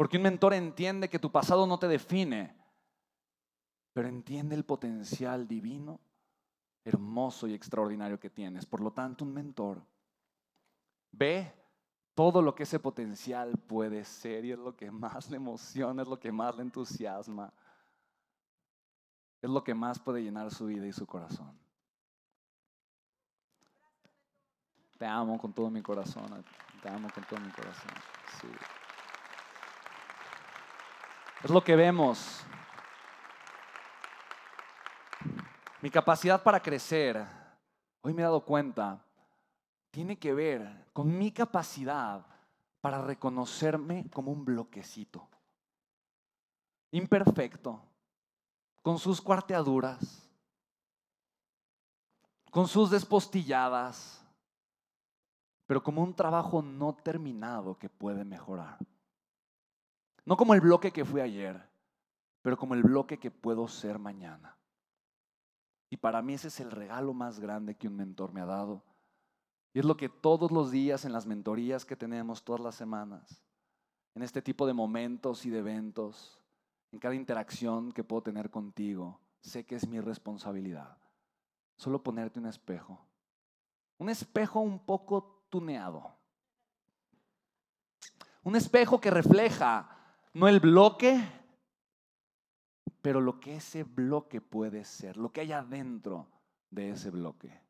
Porque un mentor entiende que tu pasado no te define, pero entiende el potencial divino, hermoso y extraordinario que tienes. Por lo tanto, un mentor ve todo lo que ese potencial puede ser y es lo que más le emociona, es lo que más le entusiasma, es lo que más puede llenar su vida y su corazón. Te amo con todo mi corazón, te amo con todo mi corazón. Es lo que vemos. Mi capacidad para crecer, hoy me he dado cuenta, tiene que ver con mi capacidad para reconocerme como un bloquecito. Imperfecto, con sus cuarteaduras, con sus despostilladas, pero como un trabajo no terminado que puede mejorar. No como el bloque que fui ayer, pero como el bloque que puedo ser mañana. Y para mí ese es el regalo más grande que un mentor me ha dado y es lo que todos los días en las mentorías que tenemos todas las semanas, en este tipo de momentos y de eventos, en cada interacción que puedo tener contigo, sé que es mi responsabilidad. Solo ponerte un espejo. Un espejo un poco tuneado. Un espejo que refleja no el bloque, pero lo que ese bloque puede ser, lo que hay adentro de ese bloque.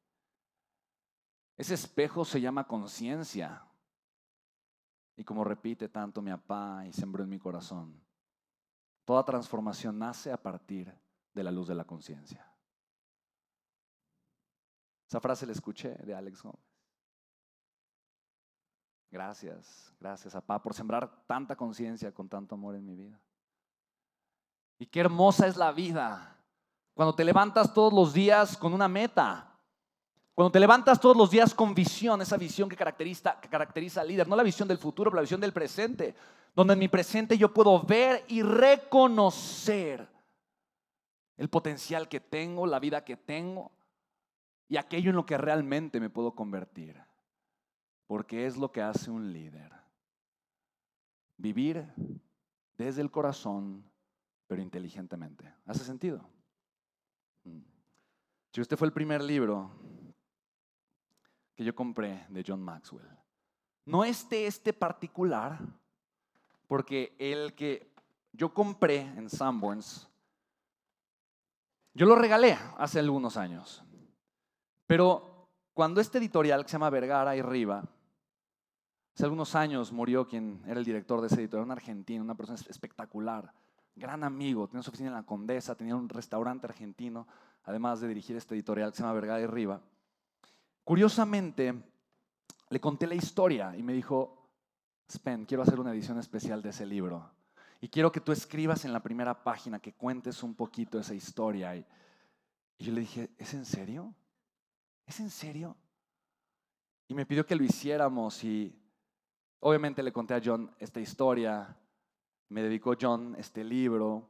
Ese espejo se llama conciencia. Y como repite tanto mi papá y sembró en mi corazón, toda transformación nace a partir de la luz de la conciencia. Esa frase la escuché de Alex Gómez. Gracias, gracias, papá, por sembrar tanta conciencia con tanto amor en mi vida. Y qué hermosa es la vida cuando te levantas todos los días con una meta. Cuando te levantas todos los días con visión, esa visión que caracteriza, que caracteriza al líder, no la visión del futuro, pero la visión del presente, donde en mi presente yo puedo ver y reconocer el potencial que tengo, la vida que tengo y aquello en lo que realmente me puedo convertir. Porque es lo que hace un líder. Vivir desde el corazón, pero inteligentemente. ¿Hace sentido? Mm. Si usted fue el primer libro que yo compré de John Maxwell. No este, este particular, porque el que yo compré en Sanborns, yo lo regalé hace algunos años. Pero cuando este editorial que se llama Vergara y Riva, hace algunos años murió quien era el director de ese editorial, un argentino, una persona espectacular, gran amigo, tenía su oficina en la Condesa, tenía un restaurante argentino, además de dirigir este editorial que se llama Vergara y Riva. Curiosamente, le conté la historia y me dijo, Spen, quiero hacer una edición especial de ese libro. Y quiero que tú escribas en la primera página, que cuentes un poquito esa historia. Y, yo le dije, ¿es en serio? ¿Es en serio? Y me pidió que lo hiciéramos y obviamente le conté a John esta historia. Me dedicó John este libro.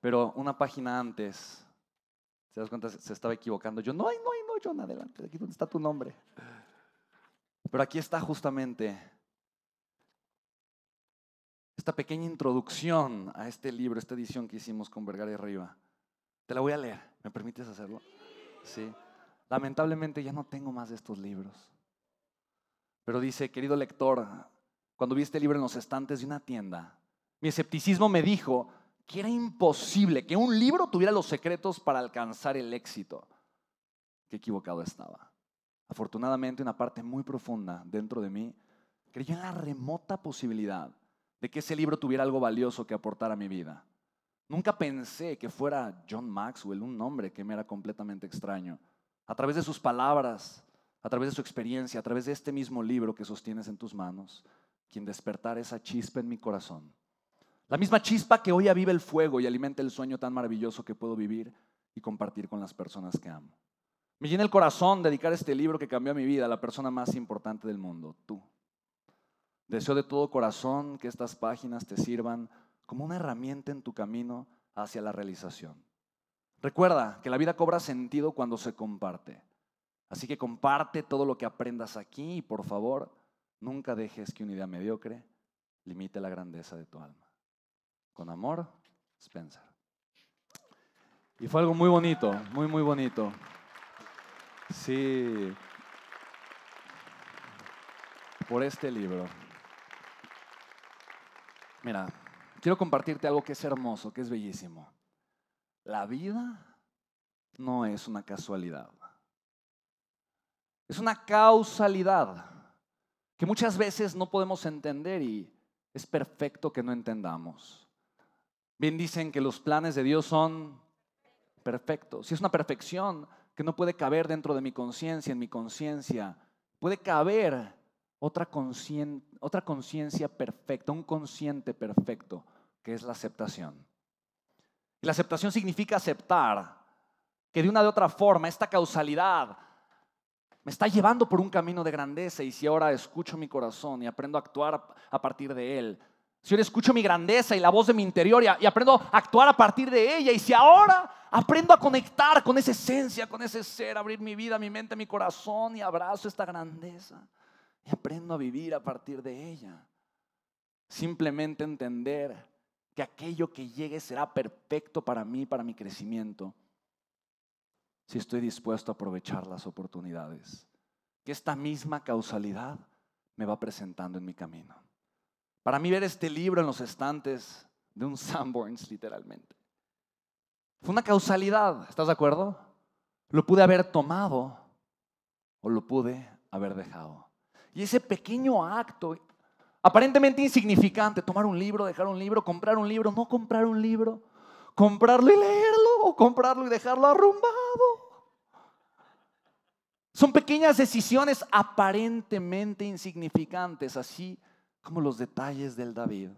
Pero una página antes, ¿se das cuenta? Se estaba equivocando. Yo, no, no, no John, adelante, aquí donde está tu nombre. Pero aquí está justamente esta pequeña introducción a este libro, esta edición que hicimos con Vergara y Arriba. Te la voy a leer, ¿me permites hacerlo? Sí. Lamentablemente ya no tengo más de estos libros. Pero dice, querido lector, cuando vi este libro en los estantes de una tienda, mi escepticismo me dijo que era imposible que un libro tuviera los secretos para alcanzar el éxito qué equivocado estaba. Afortunadamente, una parte muy profunda dentro de mí creyó en la remota posibilidad de que ese libro tuviera algo valioso que aportar a mi vida. Nunca pensé que fuera John Maxwell, un nombre que me era completamente extraño. A través de sus palabras, a través de su experiencia, a través de este mismo libro que sostienes en tus manos, quien despertara esa chispa en mi corazón. La misma chispa que hoy aviva el fuego y alimenta el sueño tan maravilloso que puedo vivir y compartir con las personas que amo. Me llena el corazón dedicar este libro que cambió mi vida a la persona más importante del mundo, tú. Deseo de todo corazón que estas páginas te sirvan como una herramienta en tu camino hacia la realización. Recuerda que la vida cobra sentido cuando se comparte. Así que comparte todo lo que aprendas aquí y por favor, nunca dejes que una idea mediocre limite la grandeza de tu alma. Con amor, Spencer. Y fue algo muy bonito, muy, muy bonito. Sí. Por este libro. Mira, quiero compartirte algo que es hermoso, que es bellísimo. La vida no es una casualidad. Es una causalidad que muchas veces no podemos entender y es perfecto que no entendamos. Bien dicen que los planes de Dios son perfectos. Si es una perfección que no puede caber dentro de mi conciencia, en mi conciencia, puede caber otra conciencia perfecta, un consciente perfecto, que es la aceptación. La aceptación significa aceptar que de una de otra forma esta causalidad me está llevando por un camino de grandeza y si ahora escucho mi corazón y aprendo a actuar a partir de él, si ahora escucho mi grandeza y la voz de mi interior y, aprendo a actuar a partir de ella y si ahora aprendo a conectar con esa esencia, con ese ser, abrir mi vida, mi mente, mi corazón y abrazo esta grandeza y aprendo a vivir a partir de ella. Simplemente entender que aquello que llegue será perfecto para mí, para mi crecimiento si estoy dispuesto a aprovechar las oportunidades que esta misma causalidad me va presentando en mi camino. Para mí ver este libro en los estantes de un Sanborns, literalmente, fue una causalidad, ¿estás de acuerdo? Lo pude haber tomado o lo pude haber dejado. Y ese pequeño acto, aparentemente insignificante, tomar un libro, dejar un libro, comprar un libro, no comprar un libro, comprarlo y leerlo o comprarlo y dejarlo arrumbado. Son pequeñas decisiones aparentemente insignificantes, así como los detalles del David,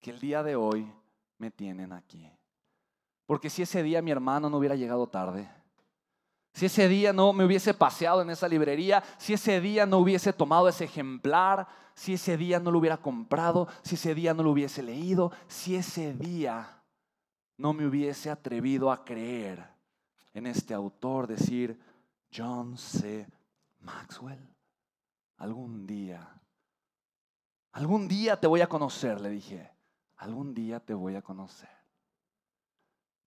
que el día de hoy me tienen aquí. Porque si ese día mi hermano no hubiera llegado tarde, si ese día no me hubiese paseado en esa librería, si ese día no hubiese tomado ese ejemplar, si ese día no lo hubiera comprado, si ese día no lo hubiese leído, si ese día no me hubiese atrevido a creer en este autor, decir, John C. Maxwell, algún día, algún día te voy a conocer, le dije, algún día te voy a conocer.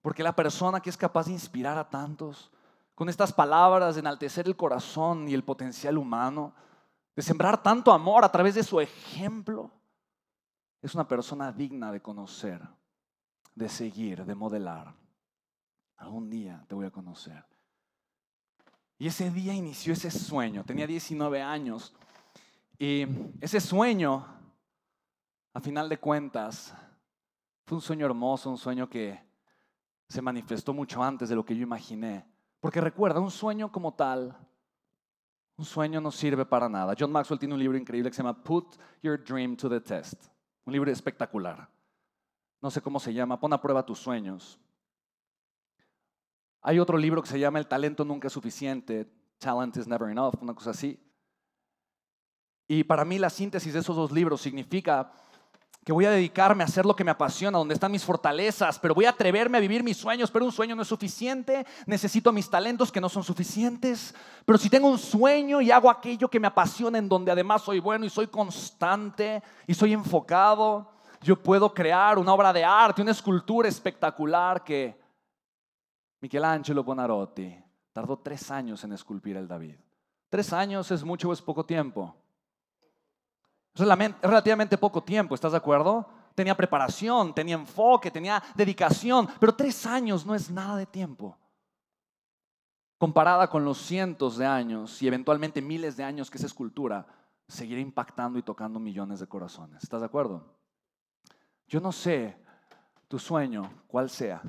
Porque la persona que es capaz de inspirar a tantos, con estas palabras, de enaltecer el corazón y el potencial humano, de sembrar tanto amor a través de su ejemplo, es una persona digna de conocer, de seguir, de modelar. Algún día te voy a conocer. Y ese día inició ese sueño. Tenía 19 años. Y ese sueño, a final de cuentas, fue un sueño hermoso, un sueño que se manifestó mucho antes de lo que yo imaginé. Porque recuerda, un sueño como tal, un sueño no sirve para nada. John Maxwell tiene un libro increíble que se llama Put Your Dream to the Test. Un libro espectacular. No sé cómo se llama, pon a prueba tus sueños. Hay otro libro que se llama El talento nunca es suficiente, Talent is never enough, una cosa así. Y para mí la síntesis de esos dos libros significa que voy a dedicarme a hacer lo que me apasiona, donde están mis fortalezas, pero voy a atreverme a vivir mis sueños, pero un sueño no es suficiente, necesito mis talentos que no son suficientes, pero si tengo un sueño y hago aquello que me apasiona, en donde además soy bueno y soy constante y soy enfocado, yo puedo crear una obra de arte, una escultura espectacular que Michelangelo Bonarotti tardó tres años en esculpir el David. ¿Tres años es mucho o es poco tiempo? Es relativamente poco tiempo, ¿estás de acuerdo? Tenía preparación, tenía enfoque, tenía dedicación, pero tres años no es nada de tiempo. Comparada con los cientos de años y eventualmente miles de años que esa escultura seguirá impactando y tocando millones de corazones. ¿Estás de acuerdo? Yo no sé tu sueño, cuál sea,